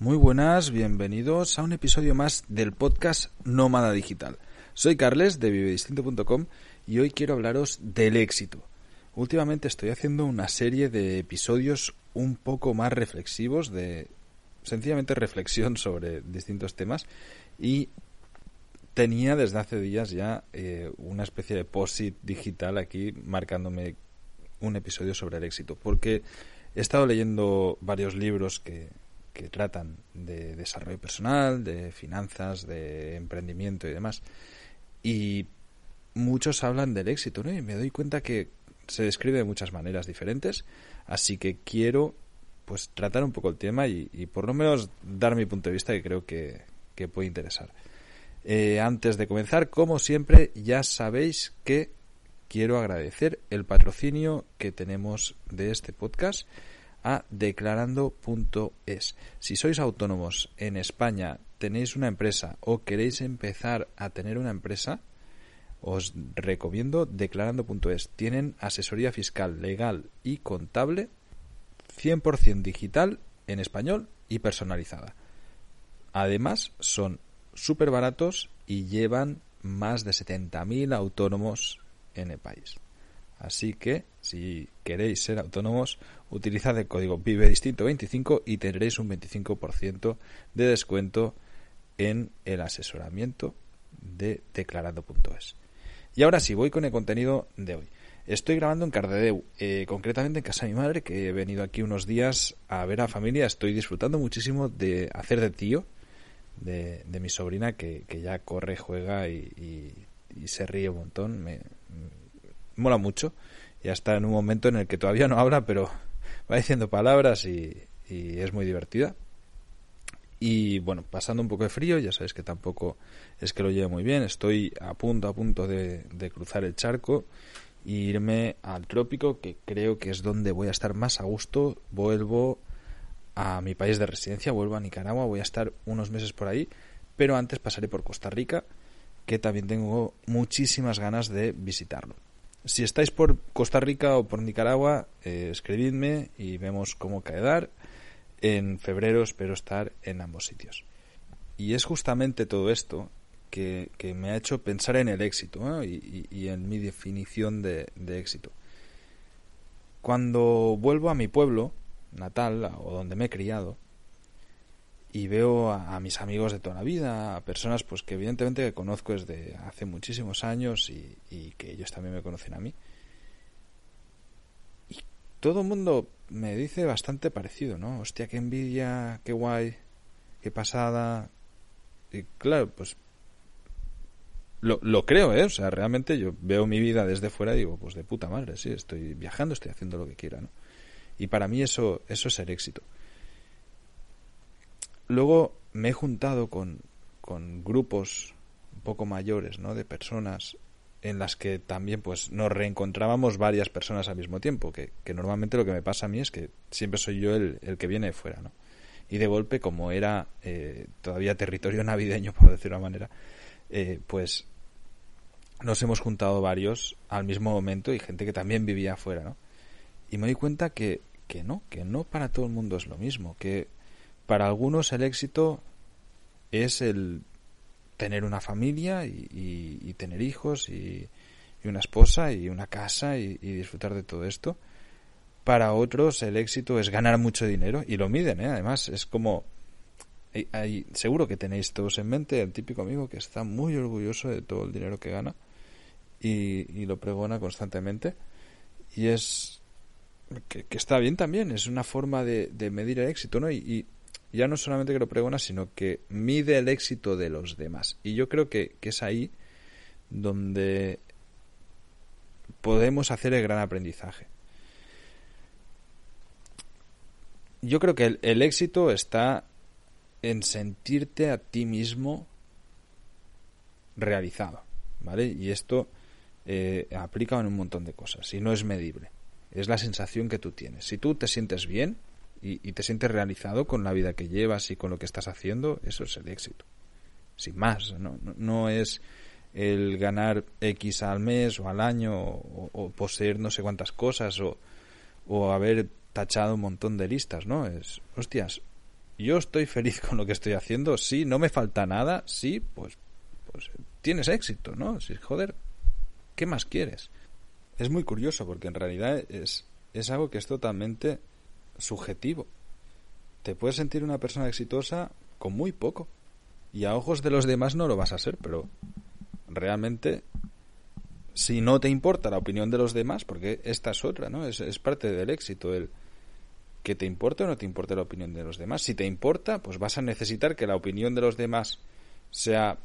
Muy buenas, bienvenidos a un episodio más del podcast Nómada Digital. Soy Carles de vivedistinto.com y hoy quiero hablaros del éxito. Últimamente estoy haciendo una serie de episodios un poco más reflexivos, de sencillamente reflexión sobre distintos temas y tenía desde hace días ya eh, una especie de post digital aquí marcándome un episodio sobre el éxito, porque he estado leyendo varios libros que, que tratan de desarrollo personal, de finanzas, de emprendimiento y demás. Y muchos hablan del éxito, ¿no? Y me doy cuenta que se describe de muchas maneras diferentes, así que quiero pues tratar un poco el tema y, por lo menos dar mi punto de vista que creo que, puede interesar. Eh, antes de comenzar, como siempre, ya sabéis que quiero agradecer el patrocinio que tenemos de este podcast a declarando.es. Si sois autónomos en España, tenéis una empresa o queréis empezar a tener una empresa, os recomiendo declarando.es. Tienen asesoría fiscal, legal y contable 100% digital en español y personalizada. Además, son súper baratos y llevan más de 70.000 autónomos en el país. Así que, si queréis ser autónomos, utilizad el código Vive Distinto 25 y tendréis un 25% de descuento en el asesoramiento de declarando.es. Y ahora sí, voy con el contenido de hoy. Estoy grabando en Cardedeu, eh, concretamente en casa de mi madre, que he venido aquí unos días a ver a familia. Estoy disfrutando muchísimo de hacer de tío de, mi sobrina, que, ya corre, juega y, se ríe un montón. Me, mola mucho. Ya está en un momento en el que todavía no habla, pero va diciendo palabras y, es muy divertida. Y bueno, pasando un poco de frío, ya sabéis que tampoco es que lo lleve muy bien. Estoy a punto, a punto de, cruzar el charco e irme al trópico, que creo que es donde voy a estar más a gusto. Vuelvo a mi país de residencia, vuelvo a Nicaragua, voy a estar unos meses por ahí, pero antes pasaré por Costa Rica, que también tengo muchísimas ganas de visitarlo. Si estáis por Costa Rica o por Nicaragua, eh, escribidme y vemos cómo quedar. En febrero espero estar en ambos sitios. Y es justamente todo esto que, me ha hecho pensar en el éxito y, en mi definición de, de éxito. Cuando vuelvo a mi pueblo natal o donde me he criado, y veo a, mis amigos de toda la vida, a personas pues que evidentemente conozco desde hace muchísimos años y, que ellos también me conocen a mí. Y todo el mundo me dice bastante parecido, ¿no? Hostia, qué envidia, qué guay, qué pasada. Y claro, pues lo, lo creo, ¿eh? O sea, realmente yo veo mi vida desde fuera y digo, pues de puta madre, sí, estoy viajando, estoy haciendo lo que quiera, ¿no? Y para mí eso, eso es el éxito. Luego me he juntado con, con grupos un poco mayores, ¿no? De personas en las que también pues nos reencontrábamos varias personas al mismo tiempo, que, normalmente lo que me pasa a mí es que siempre soy yo el, que viene de fuera, ¿no? Y de golpe, como era eh, todavía territorio navideño, por decirlo de una manera, eh, pues nos hemos juntado varios al mismo momento y gente que también vivía afuera, ¿no? Y me doy cuenta que, que no, que no para todo el mundo es lo mismo, que para algunos el éxito es el tener una familia y, tener hijos y, una esposa y una casa y, disfrutar de todo esto. Para otros el éxito es ganar mucho dinero y lo miden, ¿eh? además es como... Hay, seguro que tenéis todos en mente el típico amigo que está muy orgulloso de todo el dinero que gana y, lo pregona constantemente y es que, está bien también, es una forma de, medir el éxito, ¿no? y, ya no solamente que lo pregona, sino que mide el éxito de los demás. Y yo creo que, es ahí donde podemos hacer el gran aprendizaje. Yo creo que el, éxito está en sentirte a ti mismo realizado, ¿vale? Y esto eh, aplica en un montón de cosas y no es medible. Es la sensación que tú tienes. Si tú te sientes bien, y, te sientes realizado con la vida que llevas y con lo que estás haciendo, eso es el éxito. Sin más, no, no, es el ganar X al mes o al año o, poseer no sé cuántas cosas o, o, haber tachado un montón de listas, ¿no? Es, hostias, yo estoy feliz con lo que estoy haciendo, sí, no me falta nada, sí, pues, pues tienes éxito, ¿no? Si, joder, ¿qué más quieres? Es muy curioso porque en realidad es, es algo que es totalmente subjetivo. Te puedes sentir una persona exitosa con muy poco. Y a ojos de los demás no lo vas a ser, pero realmente si no te importa la opinión de los demás, porque esta es otra, ¿no? Es, es parte del éxito, el que te importe o no te importe la opinión de los demás. Si te importa, pues vas a necesitar que la opinión de los demás sea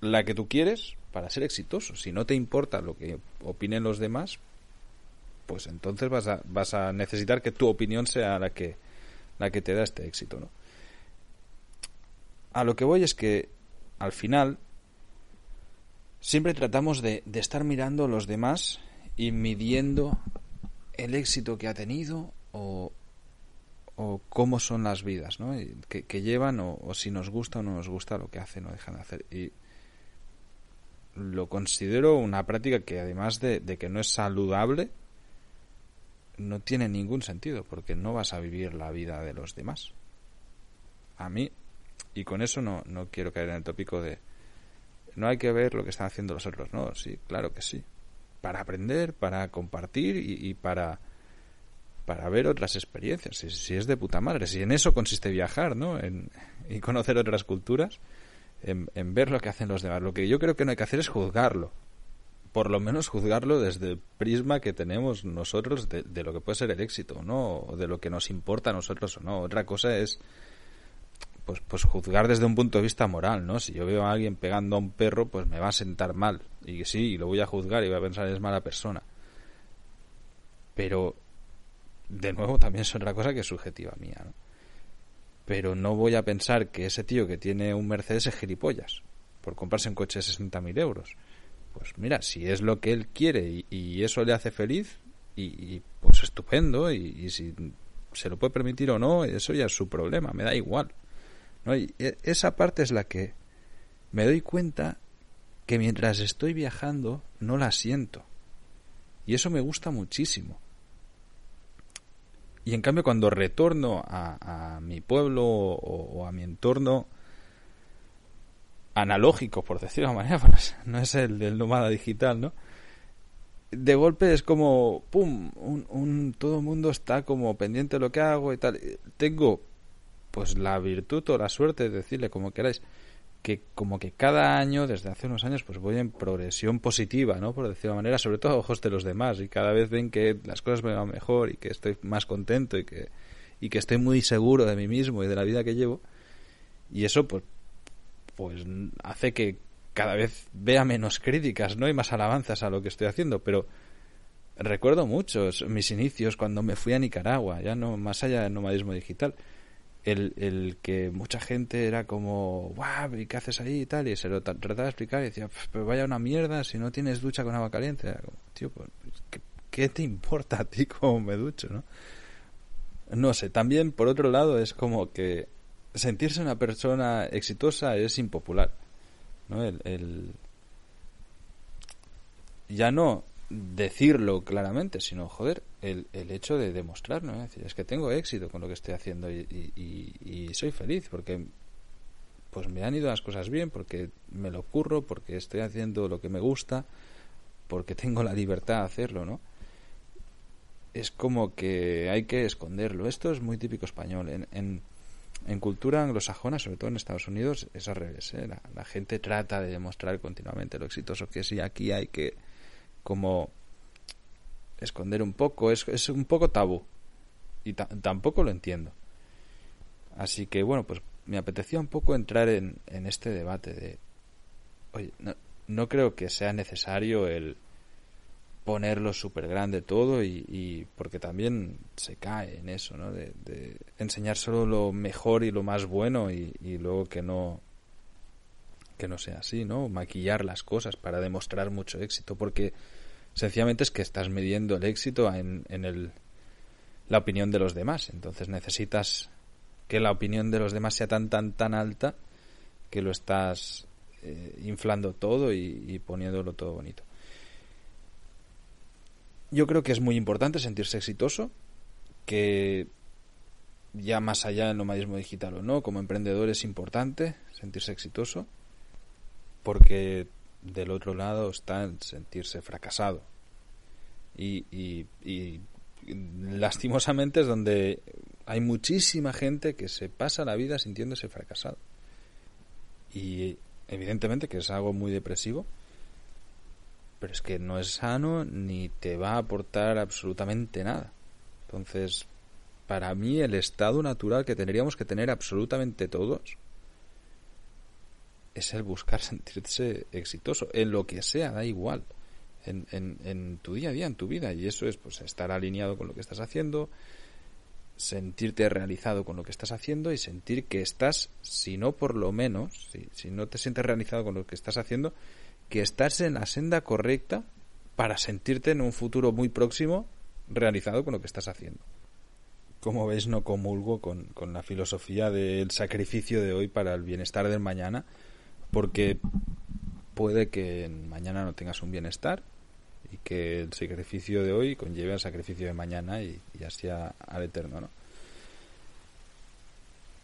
la que tú quieres para ser exitoso. Si no te importa lo que opinen los demás, pues entonces vas a, vas a necesitar que tu opinión sea la que, la que te da este éxito, ¿no? A lo que voy es que al final siempre tratamos de, de estar mirando a los demás y midiendo el éxito que ha tenido o, o cómo son las vidas ¿no? que, llevan o, si nos gusta o no nos gusta lo que hacen o dejan de hacer. Y lo considero una práctica que además de, de, que no es saludable, no tiene ningún sentido porque no vas a vivir la vida de los demás. A mí, y con eso no, no quiero caer en el tópico de no hay que ver lo que están haciendo los otros, no, sí, claro que sí. Para aprender, para compartir y para para ver otras experiencias. Si, es de puta madre, si en eso consiste viajar, ¿no? En, y conocer otras culturas, en, ver lo que hacen los demás. Lo que yo creo que no hay que hacer es juzgarlo. Por lo menos juzgarlo desde el prisma que tenemos nosotros de, lo que puede ser el éxito, ¿no? O de lo que nos importa a nosotros o no. Otra cosa es pues, pues juzgar desde un punto de vista moral, ¿no? Si yo veo a alguien pegando a un perro, pues me va a sentar mal. Y sí, lo voy a juzgar y voy a pensar es mala persona. Pero de nuevo también es otra cosa que es subjetiva mía, ¿no? Pero no voy a pensar que ese tío que tiene un Mercedes es gilipollas por comprarse un coche de 60.000 euros. Pues mira, si es lo que él quiere y, eso le hace feliz, y, pues estupendo, y, si se lo puede permitir o no, eso ya es su problema, me da igual. ¿no? E, esa parte es la que me doy cuenta que mientras estoy viajando no la siento. Y eso me gusta muchísimo. Y en cambio cuando retorno a, mi pueblo o, a mi entorno analógico, por decirlo de manera, no es el del nómada digital, ¿no? De golpe es como, ¡pum! Un, todo el mundo está como pendiente de lo que hago y tal. Tengo, pues, la virtud o la suerte de decirle como queráis, que como que cada año, desde hace unos años, pues voy en progresión positiva, ¿no? Por decirlo de manera, sobre todo a ojos de los demás, y cada vez ven que las cosas me van mejor y que estoy más contento y que, y que estoy muy seguro de mí mismo y de la vida que llevo. Y eso, pues, pues hace que cada vez vea menos críticas, ¿no? Y más alabanzas a lo que estoy haciendo, pero recuerdo muchos mis inicios cuando me fui a Nicaragua, ya no más allá del nomadismo digital el, el que mucha gente era como, guau, ¿y qué haces ahí y tal? Y se lo trataba de explicar y decía, pues vaya una mierda si no tienes ducha con agua caliente. Tío, pues, ¿qué, te importa a ti cómo me ducho, no? No sé, también por otro lado es como que sentirse una persona exitosa es impopular, ¿no? El, el... Ya no decirlo claramente, sino, joder, el, el hecho de demostrarlo. Decir, es que tengo éxito con lo que estoy haciendo y, soy feliz porque pues me han ido las cosas bien, porque me lo ocurro, porque estoy haciendo lo que me gusta, porque tengo la libertad de hacerlo, ¿no? Es como que hay que esconderlo. Esto es muy típico español. En, en cultura anglosajona, sobre todo en Estados Unidos, es al revés. ¿eh? La, gente trata de demostrar continuamente lo exitoso que es y aquí hay que como esconder un poco, es, es un poco tabú. Y tampoco lo entiendo. Así que bueno, pues me apetecía un poco entrar en, en este debate de, oye, no, no, creo que sea necesario el ponerlo súper grande todo y, porque también se cae en eso, ¿no? De, enseñar solo lo mejor y lo más bueno y, luego que no que no sea así, ¿no? Maquillar las cosas para demostrar mucho éxito, porque Sencillamente es que estás midiendo el éxito en, en el, la opinión de los demás. Entonces necesitas que la opinión de los demás sea tan, tan, tan alta que lo estás eh, inflando todo y poniéndolo todo bonito. Yo creo que es muy importante sentirse exitoso, que ya más allá del nomadismo digital o no, como emprendedor es importante sentirse exitoso, porque del otro lado está el sentirse fracasado. Y, y, y lastimosamente es donde hay muchísima gente que se pasa la vida sintiéndose fracasado. Y evidentemente que es algo muy depresivo, pero es que no es sano ni te va a aportar absolutamente nada. Entonces, para mí el estado natural que tendríamos que tener absolutamente todos es el buscar sentirse exitoso, en lo que sea, da igual, en, en, en tu día a día, en tu vida, y eso es pues estar alineado con lo que estás haciendo, sentirte realizado con lo que estás haciendo y sentir que estás, si no por lo menos, si, si no te sientes realizado con lo que estás haciendo, que estás en la senda correcta para sentirte en un futuro muy próximo realizado con lo que estás haciendo. Como veis, no comulgo con, con la filosofía del sacrificio de hoy para el bienestar del mañana, porque puede que mañana no tengas un bienestar y que el sacrificio de hoy conlleve al sacrificio de mañana y, así al eterno, ¿no?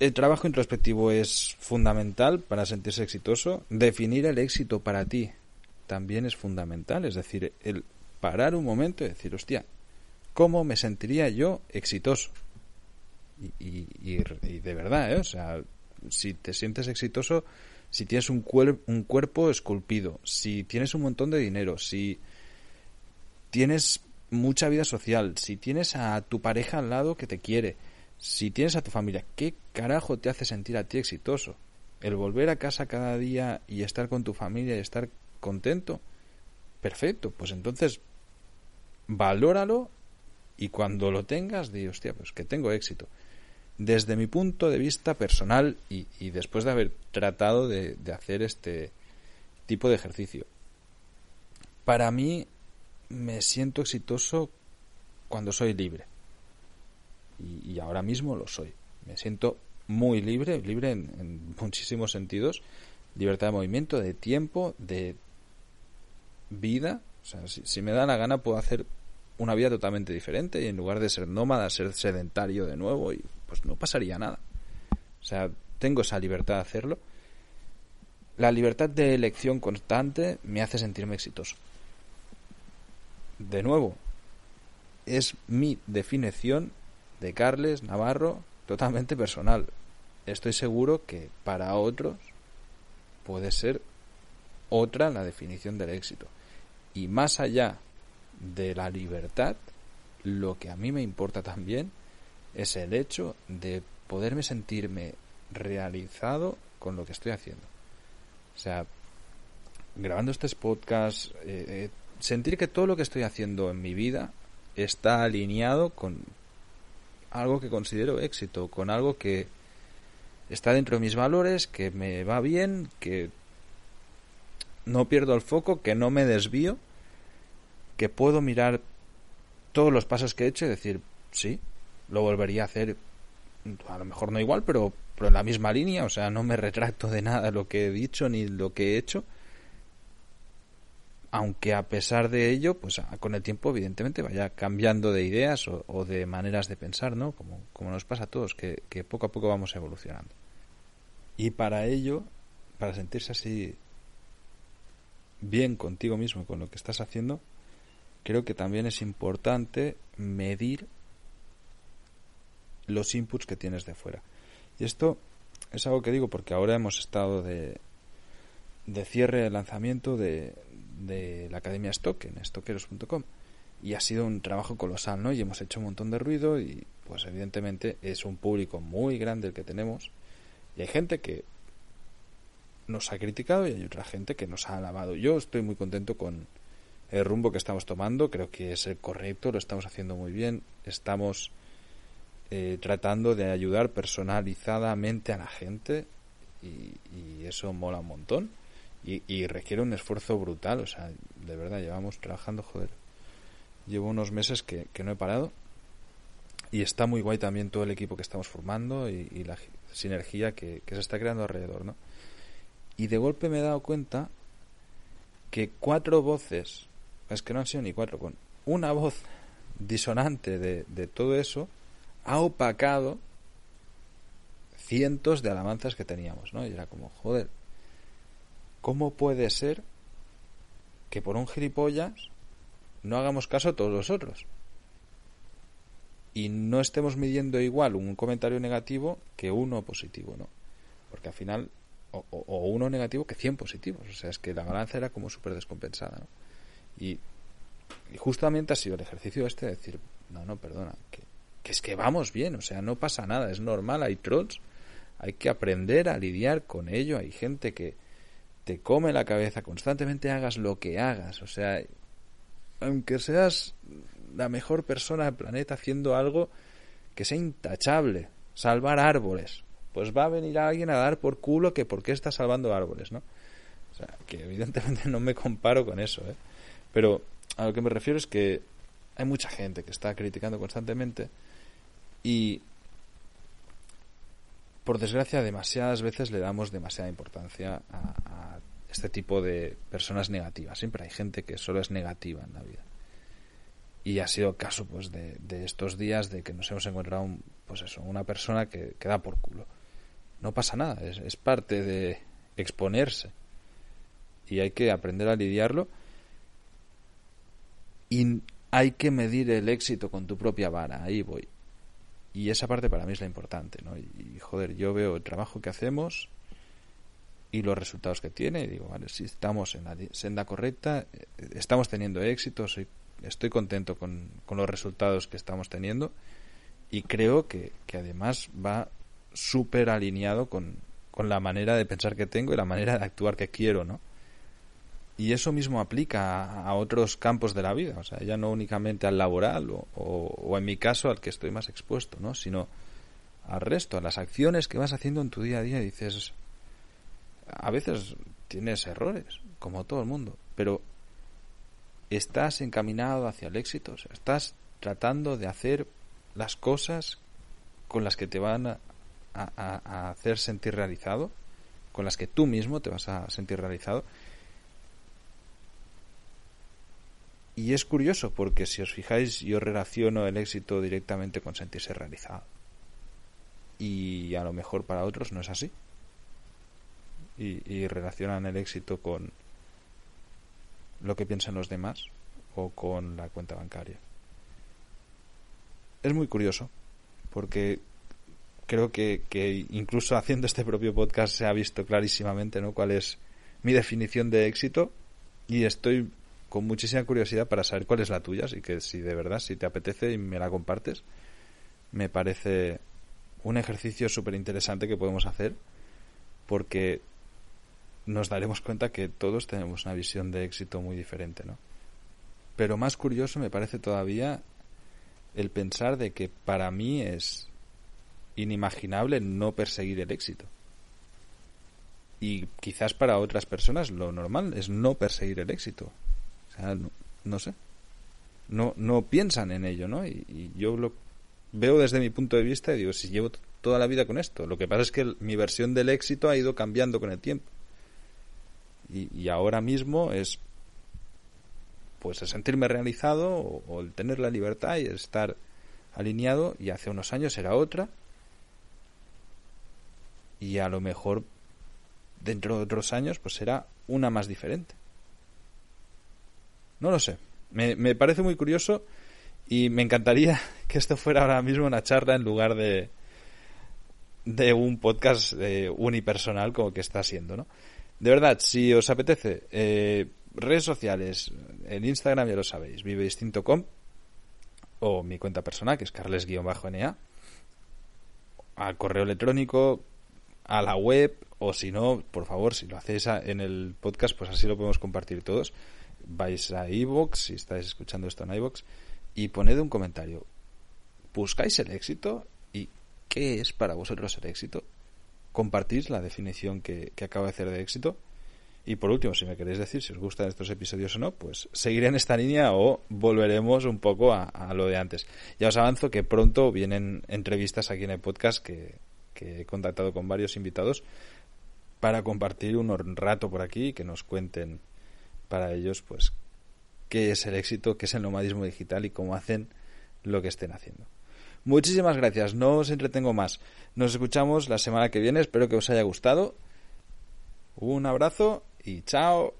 El trabajo introspectivo es fundamental para sentirse exitoso. Definir el éxito para ti también es fundamental. Es decir, el parar un momento y decir, hostia, ¿cómo me sentiría yo exitoso? Y, de verdad, ¿eh? O sea, si te sientes exitoso, si tienes un, un cuerpo esculpido, si tienes un montón de dinero, si tienes mucha vida social, si tienes a tu pareja al lado que te quiere, si tienes a tu familia, ¿qué carajo te hace sentir a ti exitoso? El volver a casa cada día y estar con tu familia y estar contento. Perfecto, pues entonces valóralo y cuando lo tengas, di, hostia, pues que tengo éxito desde mi punto de vista personal y, después de haber tratado de, hacer este tipo de ejercicio. Para mí me siento exitoso cuando soy libre. Y, ahora mismo lo soy. Me siento muy libre, libre en, muchísimos sentidos. Libertad de movimiento, de tiempo, de vida. O sea, si, si me da la gana puedo hacer una vida totalmente diferente y en lugar de ser nómada, ser sedentario de nuevo y pues no pasaría nada. O sea, tengo esa libertad de hacerlo. La libertad de elección constante me hace sentirme exitoso. De nuevo, es mi definición de Carles Navarro totalmente personal. Estoy seguro que para otros puede ser otra la definición del éxito. Y más allá de la libertad, lo que a mí me importa también es el hecho de poderme sentirme realizado con lo que estoy haciendo. O sea, grabando este podcast, eh, eh, sentir que todo lo que estoy haciendo en mi vida está alineado con algo que considero éxito, con algo que está dentro de mis valores, que me va bien, que no pierdo el foco, que no me desvío, que puedo mirar todos los pasos que he hecho y decir, sí, lo volvería a hacer a lo mejor no igual, pero, pero en la misma línea, o sea, no me retracto de nada lo que he dicho ni lo que he hecho. Aunque a pesar de ello, pues con el tiempo, evidentemente, vaya cambiando de ideas o, de maneras de pensar, ¿no? Como, como nos pasa a todos, que, que poco a poco vamos evolucionando. Y para ello, para sentirse así bien contigo mismo con lo que estás haciendo, creo que también es importante medir los inputs que tienes de fuera. Y esto es algo que digo porque ahora hemos estado de, de cierre de lanzamiento de, de la Academia Stock en stockeros.com y ha sido un trabajo colosal, ¿no? Y hemos hecho un montón de ruido y pues evidentemente es un público muy grande el que tenemos. Y hay gente que nos ha criticado y hay otra gente que nos ha alabado. Yo estoy muy contento con el rumbo que estamos tomando, creo que es el correcto, lo estamos haciendo muy bien, estamos eh, tratando de ayudar personalizadamente a la gente y, eso mola un montón y, requiere un esfuerzo brutal, o sea, de verdad llevamos trabajando, joder, llevo unos meses que, no he parado y está muy guay también todo el equipo que estamos formando y, la sinergia que, que, se está creando alrededor, ¿no? Y de golpe me he dado cuenta que cuatro voces, es que no han sido ni cuatro, con una voz disonante de, de todo eso, ha opacado cientos de alabanzas que teníamos, ¿no? Y era como, joder, ¿cómo puede ser que por un gilipollas no hagamos caso a todos los otros? Y no estemos midiendo igual un comentario negativo que uno positivo, ¿no? Porque al final, o, uno negativo que 100 positivos. O sea, es que la balanza era como súper descompensada, ¿no? Y, justamente ha sido el ejercicio este de decir, no, no, perdona, que, es que vamos bien, o sea, no pasa nada, es normal, hay trolls, hay que aprender a lidiar con ello, hay gente que, te come la cabeza constantemente hagas lo que hagas. O sea, aunque seas la mejor persona del planeta haciendo algo que sea intachable, salvar árboles, pues va a venir alguien a dar por culo que por qué está salvando árboles, ¿no? O sea, que evidentemente no me comparo con eso, ¿eh? Pero a lo que me refiero es que hay mucha gente que está criticando constantemente y por desgracia, demasiadas veces le damos demasiada importancia a, este tipo de personas negativas. Siempre hay gente que solo es negativa en la vida. Y ha sido caso pues de, estos días de que nos hemos encontrado pues eso, una persona que, que da por culo. No pasa nada, es, es parte de exponerse. Y hay que aprender a lidiarlo. Y hay que medir el éxito con tu propia vara. Ahí voy. Y esa parte para mí es la importante, ¿no? Y, joder, yo veo el trabajo que hacemos y los resultados que tiene y digo, vale, si estamos en la senda correcta, estamos teniendo éxito, soy, estoy contento con, con los resultados que estamos teniendo y creo que, que además va súper alineado con, con la manera de pensar que tengo y la manera de actuar que quiero, ¿no? Y eso mismo aplica a, otros campos de la vida, o sea, ya no únicamente al laboral o, o, en mi caso al que estoy más expuesto, ¿no? Sino al resto, a las acciones que vas haciendo en tu día a día y dices, a veces tienes errores, como todo el mundo, pero estás encaminado hacia el éxito, estás tratando de hacer las cosas con las que te van a hacer sentir realizado, con las que tú mismo te vas a sentir realizado Y es curioso porque si os fijáis yo relaciono el éxito directamente con sentirse realizado. Y a lo mejor para otros no es así. Y, relacionan el éxito con lo que piensan los demás o con la cuenta bancaria. Es muy curioso porque creo que, que, incluso haciendo este propio podcast se ha visto clarísimamente ¿no? cuál es mi definición de éxito y estoy con muchísima curiosidad para saber cuál es la tuya, así que si de verdad, si te apetece y me la compartes, me parece un ejercicio súper interesante que podemos hacer porque nos daremos cuenta que todos tenemos una visión de éxito muy diferente, ¿no? Pero más curioso me parece todavía el pensar de que para mí es inimaginable no perseguir el éxito. Y quizás para otras personas lo normal es no perseguir el éxito no, sé. No, no piensan en ello, ¿no? Y, yo lo veo desde mi punto de vista y digo, si llevo toda la vida con esto. Lo que pasa es que mi versión del éxito ha ido cambiando con el tiempo. Y, ahora mismo es pues el sentirme realizado o, el tener la libertad y el estar alineado y hace unos años era otra y a lo mejor dentro de otros años pues será una más diferente no lo sé. Me, me parece muy curioso y me encantaría que esto fuera ahora mismo una charla en lugar de, de un podcast eh, unipersonal como que está siendo, ¿no? De verdad, si os apetece, eh, redes sociales, en Instagram ya lo sabéis, vivedistinto.com o mi cuenta personal, que es carles-na, al correo electrónico, a la web, o si no, por favor, si lo hacéis en el podcast, pues así lo podemos compartir todos vais a iVoox, si estáis escuchando esto en iVoox, y poned un comentario. ¿Buscáis el éxito? ¿Y qué es para vosotros el éxito? ¿Compartís la definición que, acabo de hacer de éxito? Y por último, si me queréis decir si os gustan estos episodios o no, pues seguiré en esta línea o volveremos un poco a, lo de antes. Ya os avanzo que pronto vienen entrevistas aquí en el podcast que, que he contactado con varios invitados para compartir un rato por aquí y que nos cuenten para ellos, pues, qué es el éxito, qué es el nomadismo digital y cómo hacen lo que estén haciendo. Muchísimas gracias, no os entretengo más. Nos escuchamos la semana que viene, espero que os haya gustado. Un abrazo y chao.